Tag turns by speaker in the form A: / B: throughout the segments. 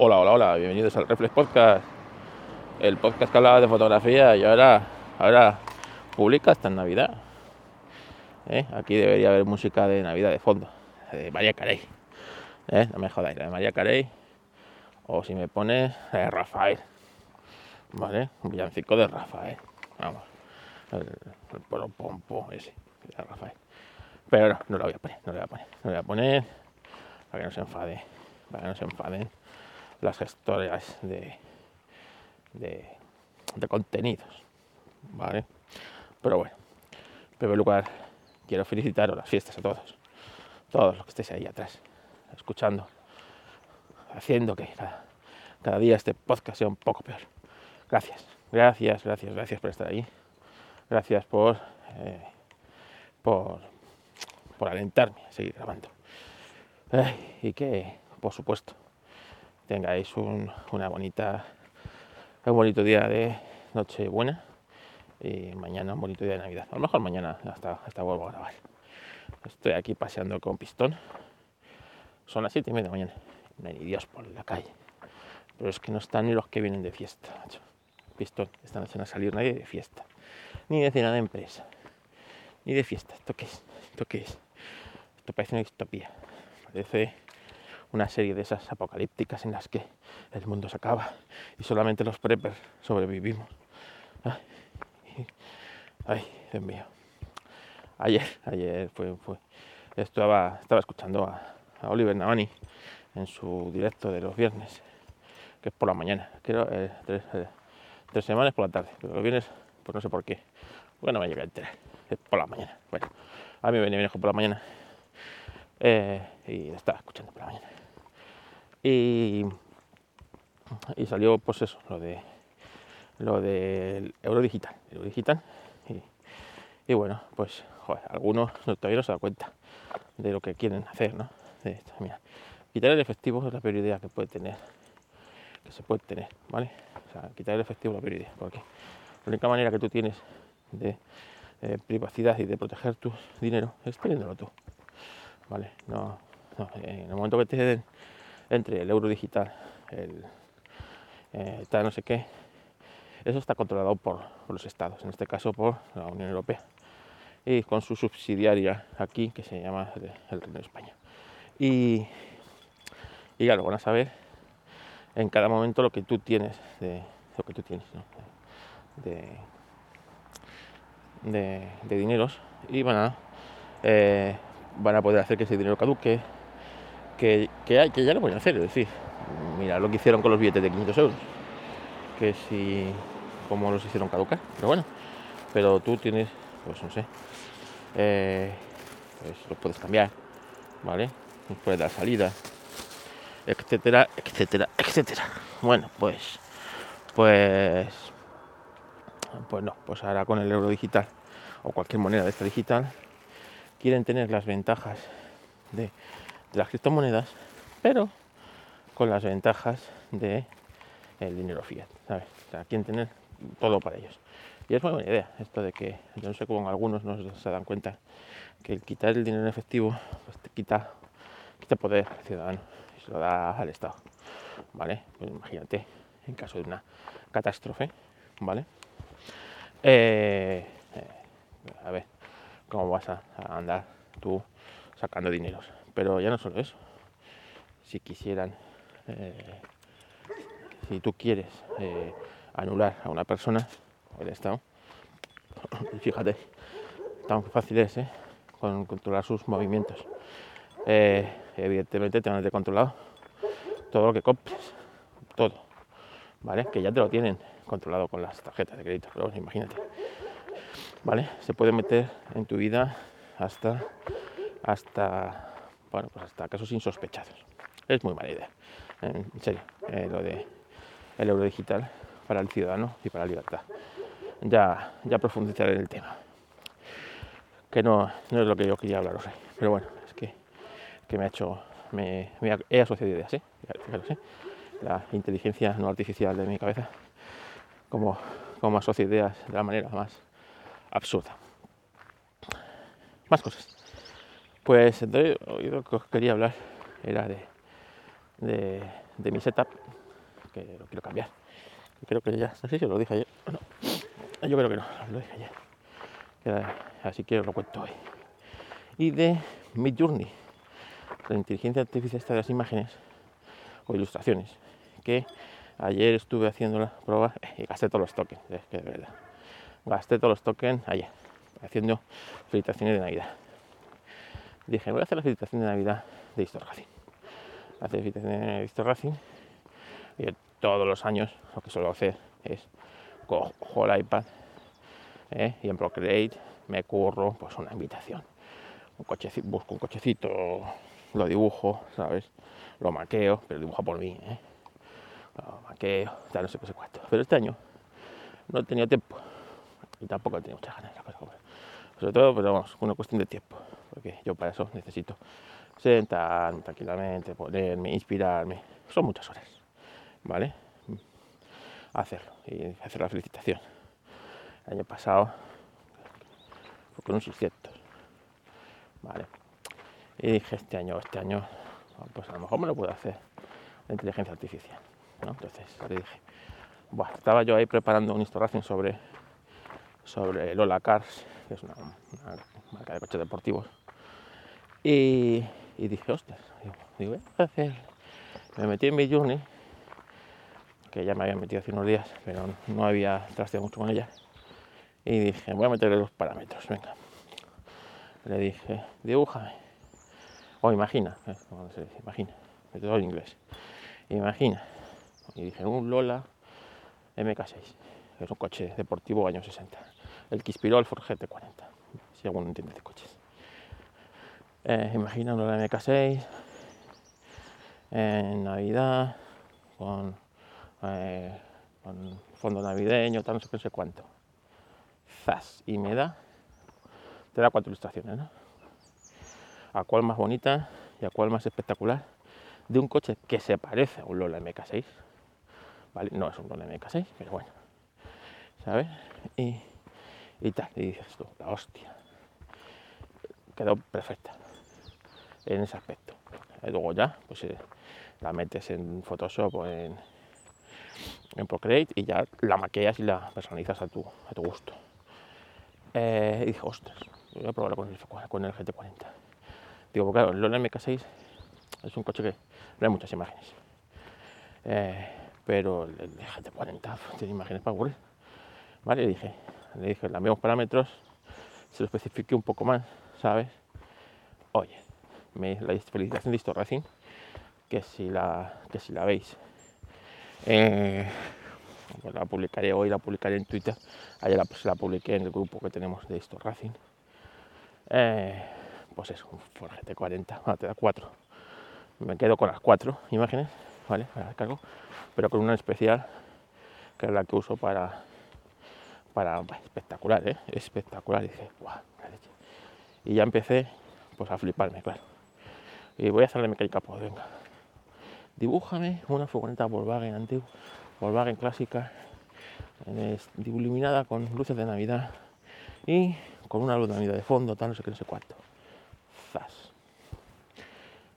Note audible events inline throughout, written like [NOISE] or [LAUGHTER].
A: Hola, hola, hola, bienvenidos al Reflex Podcast, el podcast que hablaba de fotografía y ahora, ahora publica hasta en Navidad. ¿Eh? Aquí debería haber música de Navidad de fondo, de María Carey. ¿Eh? No me jodáis, la de María Carey. O si me pones la de Rafael. ¿Vale? Un villancico de Rafael. Vamos. El, polo pompo ese, de Rafael. Pero no, no lo voy a poner, no lo voy a poner, no lo voy a poner para que no se enfade, para que no se enfaden las gestoras de, de, contenidos, ¿vale? Pero bueno, en primer lugar, quiero felicitaros las fiestas a todos, todos los que estéis ahí atrás, escuchando, haciendo que cada, día este podcast sea un poco peor. Gracias, gracias, gracias, gracias por estar ahí, gracias por, eh, por, por alentarme a seguir grabando. Y que, por supuesto, tengáis un, una bonita, un bonito día de Nochebuena y mañana un bonito día de Navidad. A lo mejor mañana hasta, hasta vuelvo a grabar. Estoy aquí paseando con pistón. Son las siete y media de mañana. No hay ni Dios por la calle. Pero es que no están ni los que vienen de fiesta. Pistón, esta noche no salir nadie de fiesta. Ni de cena de empresa. Ni de fiesta. ¿Esto qué es? ¿Esto qué es? Esto parece una distopía. Parece una serie de esas apocalípticas en las que el mundo se acaba y solamente los preppers sobrevivimos. Ay, ay, Dios mío. Ayer, ayer fue, fue- estaba, estaba escuchando a, a Oliver Navani en su directo de los viernes, que es por la mañana, creo, eh, tres, eh, semanas por la tarde, pero los viernes, pues no sé por qué, bueno, me llega a enterar, es por la mañana. Bueno, a mí me viene mejor por la mañana eh, y estaba escuchando por la mañana. Y, y salió pues eso, lo de lo del euro digital, digital. Y, y bueno, pues joder, algunos no, todavía no se dan cuenta de lo que quieren hacer, ¿no? De quitar el efectivo es la peor idea que puede tener, que se puede tener, ¿vale? O sea, quitar el efectivo es la peor idea, porque la única manera que tú tienes de eh, privacidad y de proteger tu dinero es teniéndolo tú. ¿vale? No, no, en el momento que te den entre el euro digital, el eh, no sé qué, eso está controlado por, los estados, en este caso por la Unión Europea, y con su subsidiaria aquí, que se llama el, Reino de España. Y, y ya van a saber en cada momento lo que tú tienes de lo que tú tienes ¿no? de, de, de dineros y van a eh, van a poder hacer que ese dinero caduque, que, que, ya lo pueden hacer, es decir, mira lo que hicieron con los billetes de 500 euros, que si, cómo los hicieron caducar, pero bueno, pero tú tienes, pues no sé, eh, pues los puedes cambiar, ¿vale? Puedes dar salida, etcétera, etcétera, etcétera. Bueno, pues, pues, pues no, pues ahora con el euro digital o cualquier moneda de esta digital, quieren tener las ventajas de, de las criptomonedas, pero con las ventajas de dinero fiat, ¿sabes? O sea, quieren tener todo para ellos. Y es muy buena idea esto de que, yo no sé cómo algunos no se dan cuenta, que el quitar el dinero en efectivo, pues te quita, quita poder al ciudadano y se lo da al Estado, ¿vale? Pues imagínate, en caso de una catástrofe, ¿vale? Eh, eh, a ver, cómo vas a andar tú sacando dineros. Pero ya no solo eso. Si quisieran, eh, si tú quieres eh, anular a una persona el Estado, [COUGHS] fíjate, tan fácil es ¿eh? con controlar sus movimientos. Evidentemente te van a tener controlado todo lo que compres, todo, ¿vale? Que ya te lo tienen controlado con las tarjetas de crédito, pero imagínate. ¿vale? Se puede meter en tu vida hasta, hasta, bueno, pues hasta casos insospechados. Es muy mala idea, en serio, eh, lo de el euro digital para el ciudadano y para la libertad. Ya, ya profundizaré en el tema, que no, no es lo que yo quería hablaros hoy, pero bueno, es que, que me ha hecho, me, me he asociado ideas, ¿eh? Fijaros, ¿eh? La inteligencia no artificial de mi cabeza, como, como asocia ideas de la manera más absurda. Más cosas. Pues entonces, hoy lo que os quería hablar era de, de, mi setup, que lo quiero cambiar. Creo que ya, no sé si os lo dije ayer. No, yo creo que no, lo dije ayer. Así que os lo cuento hoy. Y de Midjourney, la inteligencia artificial de las imágenes o ilustraciones, que ayer estuve haciendo la prueba [LAUGHS] y gasté todos los tokens, es que de verdad. Gasté todos los tokens ayer, haciendo felicitaciones de Navidad. Dije, voy a hacer la felicitación de Navidad de Histo Racing. Hacer felicitación de Histo Racing. Y todos los años lo que suelo hacer es cojo el iPad ¿eh? y en Procreate me curro pues una invitación. Un cochecito, busco un cochecito, lo dibujo, ¿sabes? Lo maqueo, pero dibujo por mí, ¿eh? Lo maqueo, tal, no sé qué sé cuánto. Pero este año no he tenido tiempo y tampoco he tenido muchas ganas la. Sobre todo, pero vamos, una cuestión de tiempo, porque yo para eso necesito sentarme tranquilamente, ponerme, inspirarme. Son muchas horas, ¿vale? Hacerlo y hacer la felicitación. El año pasado fue con un 600, ¿vale? Y dije, este año, este año, pues a lo mejor me lo puedo hacer la inteligencia artificial, ¿no? Entonces le dije, bueno, estaba yo ahí preparando un instalación sobre, sobre Lola Cars, que es una, marca de coches deportivos. Y, dije, ostras. Me metí en mi journey, que ya me había metido hace unos días, pero no había trasteado mucho con ella. Y dije, voy a meterle los parámetros, venga. Le dije, dibújame. O imagina, eh. Imagina, todo en inglés. Imagina. Y dije, un Lola MK6, que es un coche deportivo años 60. El que inspiró al Ford GT40, si alguno entiende de coches. Eh, imagina un Lola MK6 en Navidad, con, eh, con fondo navideño, tal, no sé qué, no sé cuánto. Zas, y me da, te da cuatro ilustraciones, ¿no? a cuál más bonita y a cuál más espectacular de un coche que se parece a un Lola MK6. ¿Vale? No es un Lola MK6, pero bueno. ¿Sabes? Y, y tal. Y dices tú, la hostia. Quedó perfecta en ese aspecto. Y luego ya, pues eh, la metes en Photoshop o en, en Procreate y ya la maquillas y la personalizas a tu, a tu gusto. Eh, y dije, ostras, voy a probarlo con el, con el GT40 Digo, claro, el Lola MK6 es un coche que no hay muchas imágenes. Eh, pero el, GT40 tiene imágenes para aburrir. Vale, le dije, le dije, parámetros, se lo especifique un poco más, ¿sabes? Oye, la felicitación de Histo Racing, que si la, que si la veis, eh, la publicaré hoy, la publicaré en Twitter, ayer la, pues la publiqué en el grupo que tenemos de Histo Racing. Eh, pues es un Ford GT40, ah, te da 4. Me quedo con las 4 imágenes, ¿vale? Cargo, pero con una especial, que es la que uso para, para espectacular, ¿eh? Espectacular. Y dije, guau. Y ya empecé, pues a fliparme, claro. Y voy a hacerle mecánica, pues venga. Dibújame una furgoneta Volkswagen antigua, Volkswagen clásica, iluminada con luces de Navidad y con una luz de Navidad de fondo, tal, no sé qué, no sé cuánto.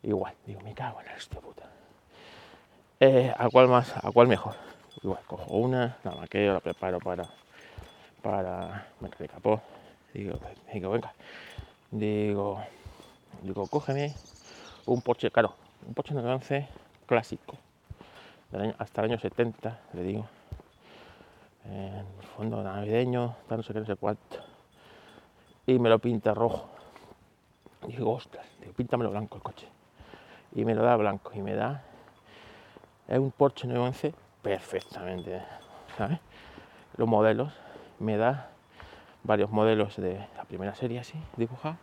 A: Igual, digo, me cago en la puta. Eh, ¿A cuál más? ¿A cuál mejor? Igual, cojo una, la maqueo, la preparo para, para de capó. Digo, digo, venga. Digo, digo, cógeme un Porsche, claro, un Porsche 911 clásico, hasta el año 70, le digo. En fondo navideño, no sé qué, no sé cuánto. Y me lo pinta rojo digo, ostras, digo, píntamelo blanco el coche. Y me lo da blanco y me da. Es un Porsche 911 perfectamente, ¿sabes? Los modelos, me da varios modelos de la primera serie así, dibujados,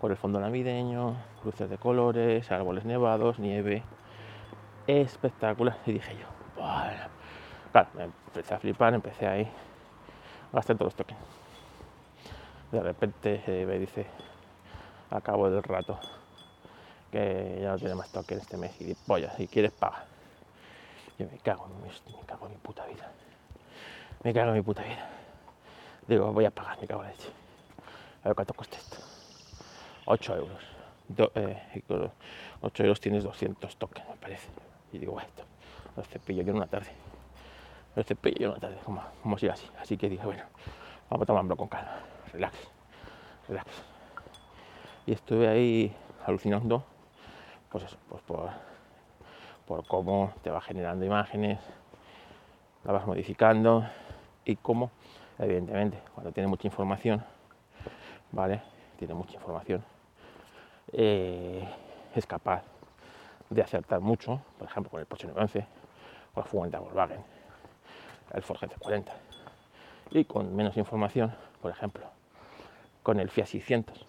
A: con el fondo navideño, luces de colores, árboles nevados, nieve. Espectacular. Y dije yo, bueno. Claro, me empecé a flipar, empecé ahí, gasté todos los tokens. De repente eh, me dice, a cabo del rato que ya no tiene más toque este mes y pollas, si quieres paga. Yo me cago, me cago en mi puta vida. Me cago en mi puta vida. Digo, voy a pagar, me cago en leche. A ver cuánto cuesta esto. 8 euros. 8 eh, euros tienes 200 tokens, me parece. Y digo, esto. el cepillo yo en una tarde. El cepillo yo en una tarde, como, como así. Así que dije, bueno, vamos a tomarlo con calma, relax, relax. Y estuve ahí alucinando, pues eso, pues por, por cómo te va generando imágenes, la vas modificando y cómo, evidentemente, cuando tiene mucha información, ¿vale? Tiene mucha información, eh, es capaz de acertar mucho, por ejemplo, con el Porsche 911 o el furgoneta Volkswagen, el Ford GT40. Y con menos información, por ejemplo, con el Fiat 600,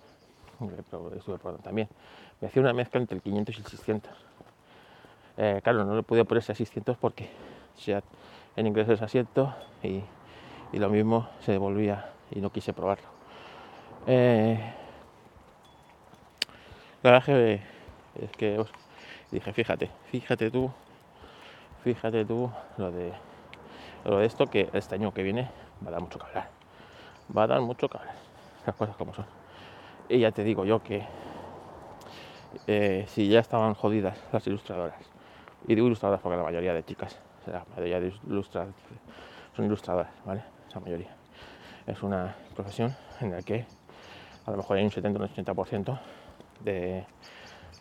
A: estuve probando también, me hacía una mezcla entre el 500 y el 600. Eh, claro, no le podía poner ese 600 porque en inglés es asiento y, y, lo mismo se devolvía y no quise probarlo. Eh, la verdad es que dije, fíjate, fíjate tú, fíjate tú lo de, lo de esto que este año que viene va a dar mucho que hablar. Va a dar mucho que hablar. Las cosas como son. Y ya te digo yo que eh, si ya estaban jodidas las ilustradoras, y digo ilustradoras porque la mayoría de chicas, la mayoría de ilustradoras son ilustradoras, ¿vale? Esa mayoría. Es una profesión en la que a lo mejor hay un 70 o un 80% de,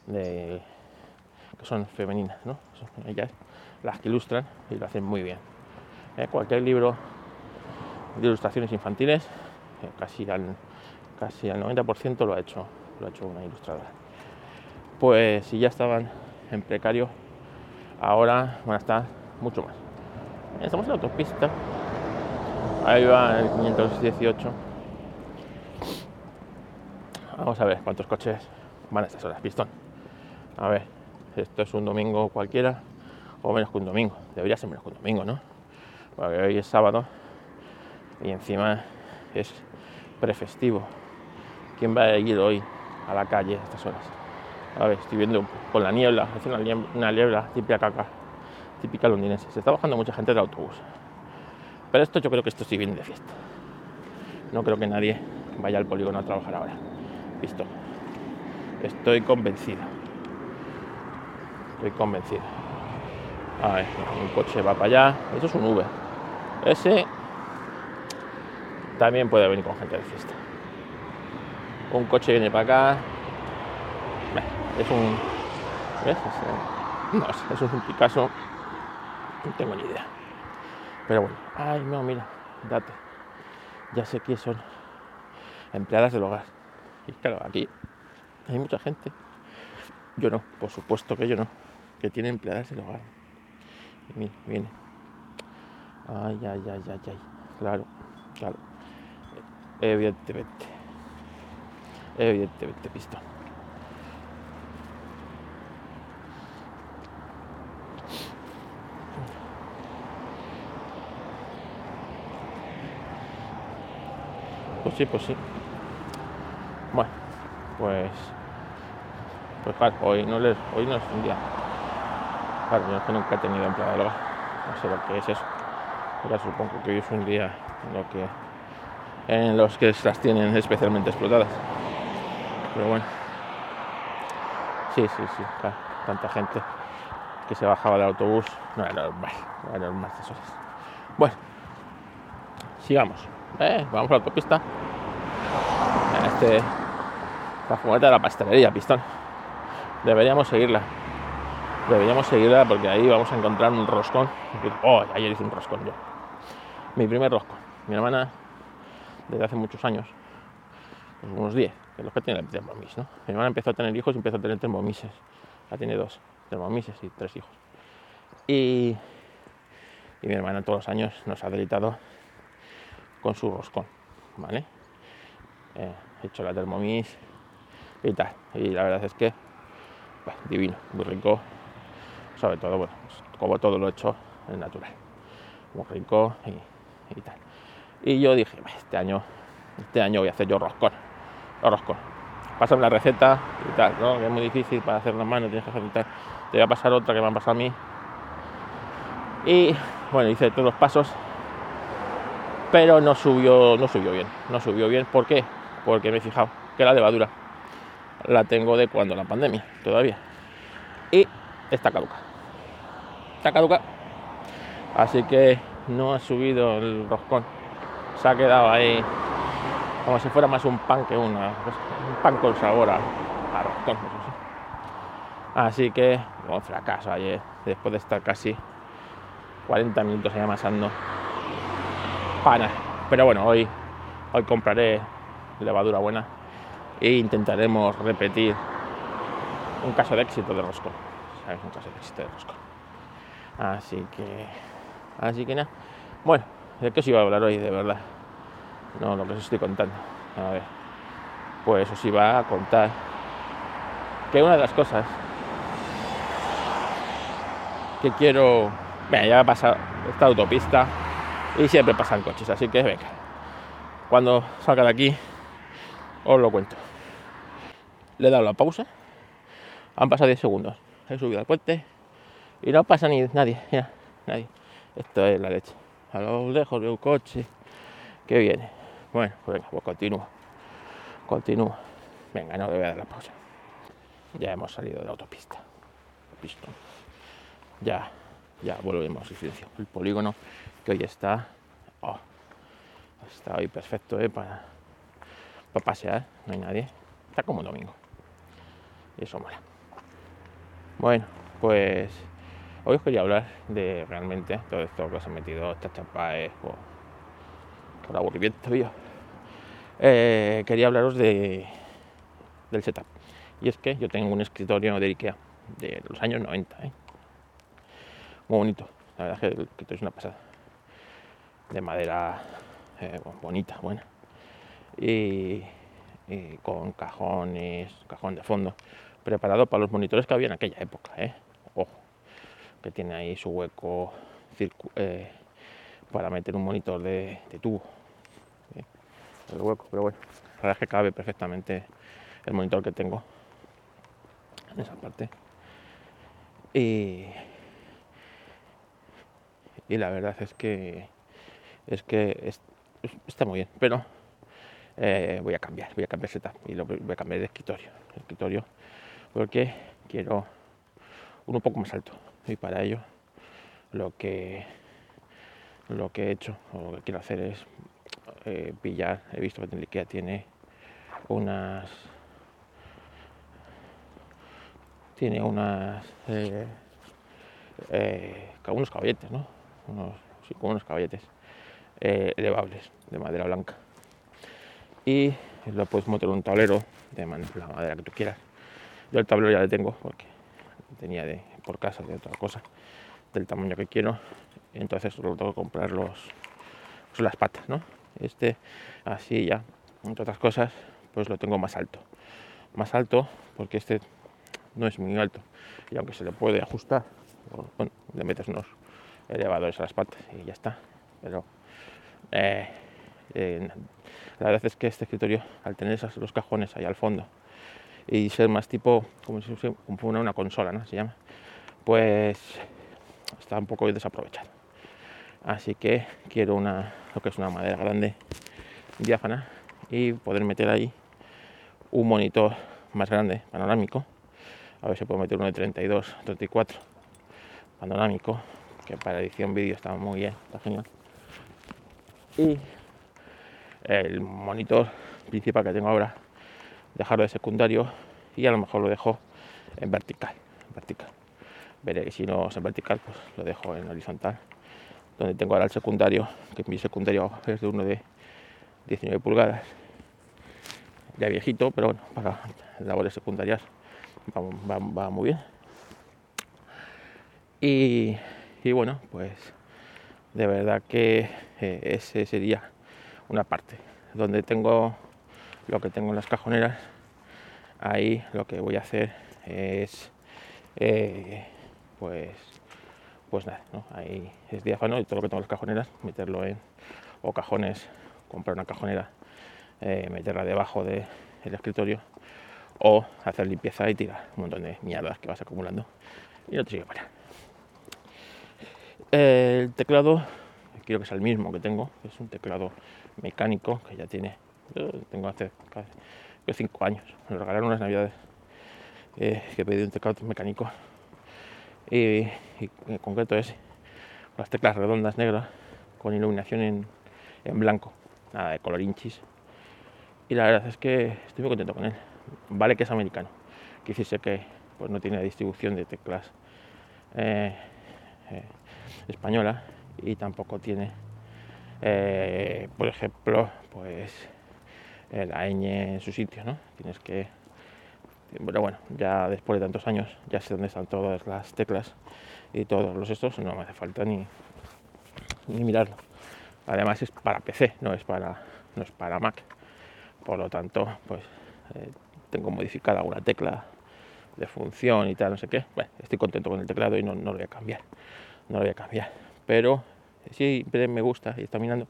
A: que son femeninas. Son ellas las que ilustran y lo hacen muy bien. Eh, cualquier libro de ilustraciones infantiles, eh, casi, al, casi al 90% lo ha, hecho, lo ha hecho una ilustradora. Pues si ya estaban en precario, ahora van a estar mucho más. Estamos en la autopista. Ahí va el 518. Vamos a ver cuántos coches van a estas horas. Pistón. A ver, esto es un domingo cualquiera o menos que un domingo. Debería ser menos que un domingo, ¿no? Porque hoy es sábado y encima es prefestivo. ¿Quién va a ir hoy a la calle a estas horas? A ver, estoy viendo con la niebla, es una, una niebla típica caca, típica londinense. Se está bajando mucha gente del autobús. Pero esto yo creo que esto sí viene de fiesta. No creo que nadie vaya al polígono a trabajar ahora. Visto. Estoy convencido. Estoy convencido. A ver, un coche va para allá. Eso es un Uber. Ese también puede venir con gente de fiesta. Un coche viene para acá. Es un. ¿Ves? No, eso es un Picasso. No tengo ni idea. Pero bueno. Ay, no, mira. Date. Ya sé que son empleadas del hogar. Y claro, aquí hay mucha gente. Yo no, por supuesto que yo no. Que tiene empleadas del hogar. Y mira, viene. Ay, ay, ay, ay, ay. Claro, claro. Evidentemente. Evidentemente, pistón. Pues sí, pues sí. Bueno, pues. Pues claro, hoy no, les, hoy no es un día. Claro, yo es que nunca he tenido empleado de. No sé lo que es eso. Pero supongo que hoy es un día en, lo que, en los que las tienen especialmente explotadas. Pero bueno. Sí, sí, sí. Tanta gente que se bajaba del autobús. No era normal, no era normal esas. Bueno, sigamos. Eh, vamos a la autopista. Este, la fumeta de la pastelería, pistón. Deberíamos seguirla. Deberíamos seguirla porque ahí vamos a encontrar un roscón. Oh, ayer hice un roscón yo. Mi primer roscón. Mi hermana, desde hace muchos años, pues unos 10, que es lo que tiene el termomis, ¿no? Mi hermana empezó a tener hijos y empezó a tener termomises. Ya tiene dos termomises y tres hijos. Y, y mi hermana todos los años nos ha deleitado con su roscón, ¿vale? Eh, he hecho la Thermomix y tal. Y la verdad es que, divino, muy rico. Sobre todo, bueno, como todo lo he hecho en natural. Muy rico y, tal. Y yo dije, este año, este año voy a hacer yo roscón. Roscón. Pásame la receta y tal, ¿no? Que es muy difícil para hacer las manos, tienes que hacer tal. Te voy a pasar otra que me han pasado a mí. Y bueno, hice todos los pasos pero no subió, no subió bien. No subió bien. ¿Por qué? Porque me he fijado que la levadura la tengo de cuando la pandemia, todavía. Y está caduca. Está caduca Así que no ha subido el roscón. Se ha quedado ahí como si fuera más un pan que una, un pan con sabor a, a roscón. Así que, un fracaso ayer, después de estar casi 40 minutos ahí amasando pana. Pero bueno, hoy, hoy compraré levadura buena e intentaremos repetir un caso de éxito de roscón. ¿Sabes? Un caso de éxito de roscón. Así que, así que nada. Bueno, ¿de qué os iba a hablar hoy de verdad? No, lo que os estoy contando. A ver, pues os iba a contar que una de las cosas que quiero. Venga, ya ha pasado esta autopista y siempre pasan coches, así que venga. Cuando salga de aquí, os lo cuento. Le he dado la pausa, han pasado 10 segundos, he subido al puente y no pasa ni nadie, ya, nadie. Esto es la leche. A lo lejos veo un coche que viene. Bueno, pues venga, pues continúo. Continúo. Venga, no le voy a dar la pausa. Ya hemos salido de la autopista. Pistón. Ya, ya volvemos silencio. El polígono que hoy está. oh, está hoy perfecto ¿eh? para, para pasear. No hay nadie. Está como domingo. Y eso mola. Bueno, pues hoy os quería hablar de realmente todo esto que os he metido, estas champaes por, por aburrimiento mío. Eh, quería hablaros de, del setup. Y es que yo tengo un escritorio de Ikea de los años 90. ¿eh? Muy bonito. La verdad es que el escritorio es una pasada. De madera eh, bonita, buena. Y con cajones, cajón de fondo, preparado para los monitores que había en aquella época. ¿eh? Ojo, que tiene ahí su hueco eh, para meter un monitor de, de tubo. ¿eh? El hueco, pero bueno, la verdad es que cabe perfectamente el monitor que tengo en esa parte. Y, y la verdad es que es que es- es- está muy bien, pero eh, voy a cambiar, voy a cambiar setup y lo voy a cambiar de escritorio, de escritorio porque quiero uno un poco más alto y para ello lo que lo que he hecho o lo que quiero hacer es eh, pillar, he visto que Ikea tiene unas tiene unas eh, eh, unos caballetes, ¿no? Unos, sí, como unos caballetes elevables de madera blanca. Y lo puedes montar en un tablero de la madera que tú quieras. Yo el tablero ya le tengo porque tenía de, por casa de otra cosa, del tamaño que quiero. Entonces tengo que comprar los, pues las patas, ¿no? Este así ya, entre otras cosas, pues lo tengo más alto. Más alto porque este no es muy alto y aunque se le puede ajustar, bueno, le metes unos elevadores a las patas y ya está. Pero eh, eh, la verdad es que este escritorio, al tener esos, los cajones ahí al fondo y ser más tipo, como si como una, una consola, ¿no? Se llama, pues está un poco desaprovechado. Así que quiero una, lo que es una madera grande, diáfana, y poder meter ahí un monitor más grande, panorámico. A ver si puedo meter uno de 32, 34, panorámico, que para edición vídeo está muy bien, está genial. Y el monitor principal que tengo ahora, dejarlo de secundario y a lo mejor lo dejo en vertical. en vertical. Veré que si no es en vertical, pues lo dejo en horizontal. Donde tengo ahora el secundario, que mi secundario es de uno de 19 pulgadas. Ya viejito, pero bueno, para labores secundarias va, va- muy bien. Y, y bueno, pues de verdad que eh, ese sería una parte donde tengo lo que tengo en las cajoneras. Ahí lo que voy a hacer es eh, pues pues nada, ¿no? ahí es diáfano y todo lo que tengo en las cajoneras, meterlo en o cajones, comprar una cajonera, eh, meterla debajo del escritorio o hacer limpieza y tirar un montón de mierdas que vas acumulando y no te sirve para. El teclado, quiero que sea el mismo que tengo, es un teclado mecánico que ya tiene, tengo hace casi 5 años, me lo regalaron unas navidades eh, que pedí un teclado mecánico. Y, en concreto ese, las teclas redondas negras con iluminación en, en blanco, nada de color hinchis. Y la verdad es que estoy muy contento con él. Vale que es americano, que decirse que pues, no tiene distribución de teclas eh, eh, española y tampoco tiene, eh, por ejemplo, pues la ñ en su sitio, ¿no? Tienes que pero bueno, ya después de tantos años ya sé dónde están todas las teclas y todos los estos, no me hace falta ni, ni mirarlo. Además es para PC, no es para, no es para Mac. Por lo tanto, pues eh, tengo modificada alguna tecla de función y tal, no sé qué. Bueno, estoy contento con el teclado y no, no lo voy a cambiar. No lo voy a cambiar. Pero sí, me gusta y está mirando.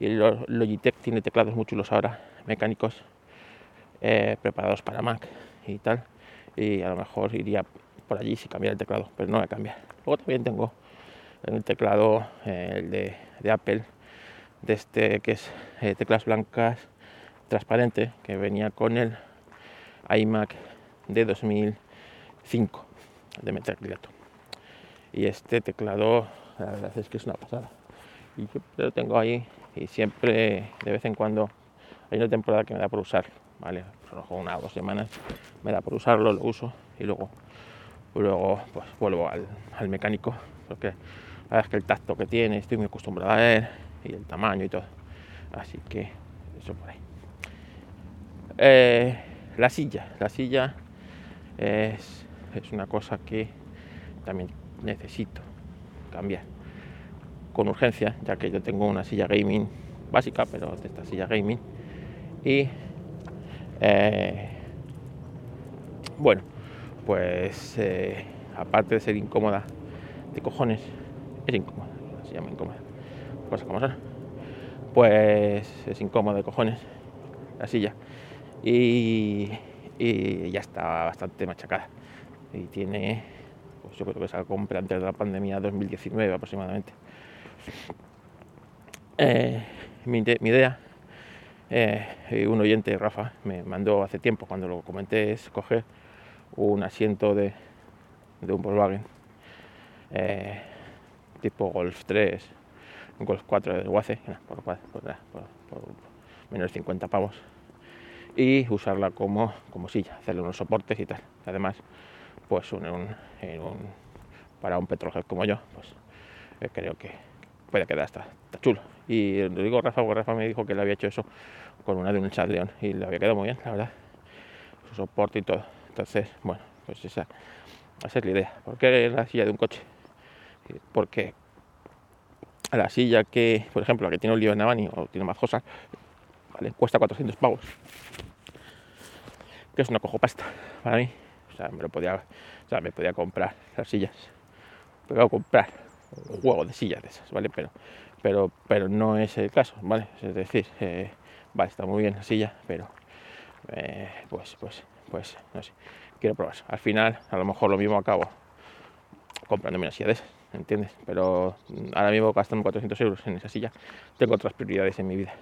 A: Y Logitech tiene teclados muy chulos ahora, mecánicos, eh, preparados para Mac y tal. Y a lo mejor iría por allí si cambiara el teclado, pero no voy a cambiar. Luego también tengo el teclado eh, el de, Apple, de este que es eh, teclas blancas transparente, que venía con el iMac de 2005 de metacrilato. Y este teclado, la verdad es que es una pasada. Y yo lo tengo ahí y siempre, de vez en cuando, hay una temporada que me da por usarlo, ¿vale? una o dos semanas me da por usarlo, lo uso y luego, luego pues vuelvo al, al mecánico, porque la verdad es que el tacto que tiene, estoy muy acostumbrado a él y el tamaño y todo. Así que eso por ahí. Eh, la silla, la silla es, es una cosa que también necesito cambiar con urgencia, ya que yo tengo una silla gaming básica, pero de esta silla gaming. Y eh, bueno, pues eh, aparte de ser incómoda de cojones, es incómoda, se llama incómoda, cosas como son. Pues es incómoda de cojones la silla y, y ya está bastante machacada y tiene, pues yo creo que se la compré antes de la pandemia 2019 aproximadamente. Eh, mi, idea, eh, un oyente, Rafa, me mandó hace tiempo cuando lo comenté, es coger un asiento de, de un Volkswagen eh, tipo Golf 3, Golf 4 de Waze, por, menos de 50 pavos, y usarla como, como silla, hacerle unos soportes y tal. Además, pues para un petróleo como yo, pues eh, creo que puede quedar hasta, chulo. Y lo digo Rafa, porque Rafa me dijo que le había hecho eso con una de un león y le había quedado muy bien, la verdad. Su soporte y todo. Entonces, bueno, pues esa, esa es la idea. ¿Por qué la silla de un coche? Porque a la silla que, por ejemplo, la que tiene un lío de Navani o tiene más cosas, ¿vale? cuesta 400 pavos. Que es una cojo pasta para mí. O sea, me lo podía, o sea, me podía comprar las sillas. Podía comprar juego de sillas de esas, ¿vale? Pero, pero, pero no es el caso, ¿vale? Es decir, eh, vale, está muy bien la silla, pero eh, pues, pues, pues, no sé, quiero probar. Al final, a lo mejor lo mismo acabo comprándome una silla de esas, ¿entiendes? Pero ahora mismo gastando 400 euros en esa silla, tengo otras prioridades en mi vida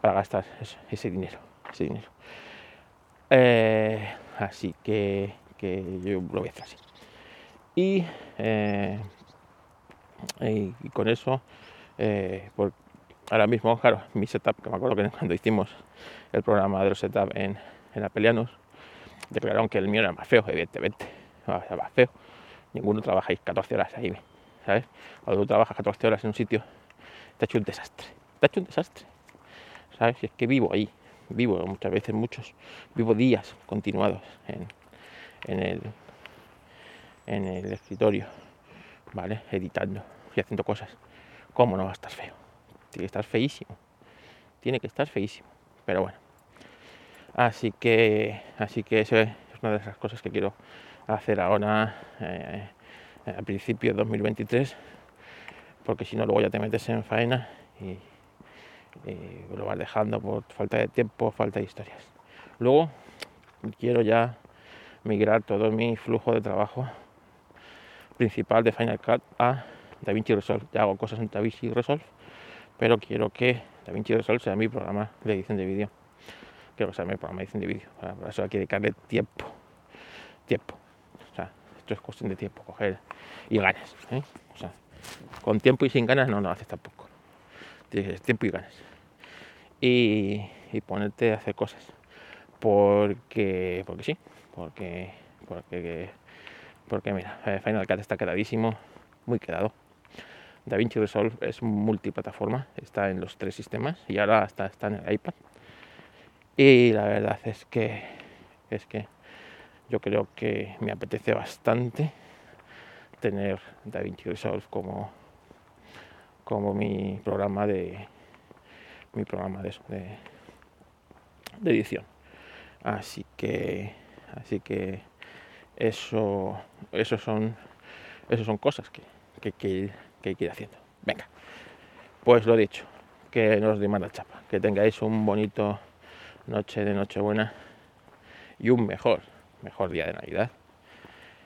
A: para gastar ese, dinero, ese dinero. Eh, así que, que, yo lo voy a hacer así. Y, y, con eso, eh, por, ahora mismo, claro, mi setup, que me acuerdo que [LAUGHS] cuando hicimos el programa de los setup en, en Apelianos, declararon que el mío era más feo, evidentemente, era más feo. Ninguno trabajáis 14 horas ahí, ¿sabes? Cuando tú trabajas 14 horas en un sitio, te ha hecho un desastre, te ha hecho un desastre, ¿sabes? Es que vivo ahí, vivo muchas veces, muchos, vivo días continuados en, en, el, en el escritorio, Editando y haciendo cosas. ¿Cómo no va a estar feo? Tiene que estar feísimo. Tiene que estar feísimo. Pero bueno. Así que, así que eso es una de esas cosas que quiero hacer ahora eh, a principio de 2023. Porque si no, luego ya te metes en faena y, lo vas dejando por falta de tiempo, falta de historias. Luego quiero ya migrar todo mi flujo de trabajo principal de Final Cut a DaVinci Resolve. Ya hago cosas en DaVinci Resolve, pero quiero que DaVinci Resolve sea mi programa de edición de vídeo. Quiero que sea mi programa de edición de vídeo. Para eso hay que dedicarle tiempo. Tiempo. O sea, esto es cuestión de tiempo, coger y ganas. ¿eh? O sea, Con tiempo y sin ganas no lo haces tampoco. Tienes tiempo y ganas. Y, y ponerte a hacer cosas. Porque, porque sí, porque, porque, porque mira, eh, Final Cut está quedadísimo, muy quedado. DaVinci Resolve es multiplataforma, está en los tres sistemas y ahora está, está en el iPad. Y la verdad es que es que yo creo que me apetece bastante tener DaVinci Resolve como, como mi programa de mi programa de, de, de edición. Así que así que eso eso son eso son cosas que, que, que, hay que ir haciendo. Venga, pues lo dicho, que no os dé mala chapa, que tengáis un bonito noche de Nochebuena y un mejor, mejor día de Navidad.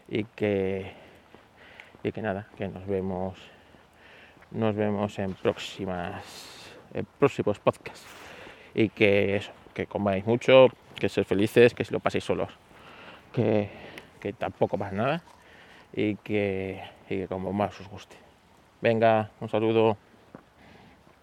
A: Y que, y que nada, que nos vemos, nos vemos en próximas, en próximos podcasts. Y que eso, que comáis mucho, que seáis felices, que si lo paséis solos, que, que tampoco pasa nada y que, y que como más os guste. Venga, un saludo.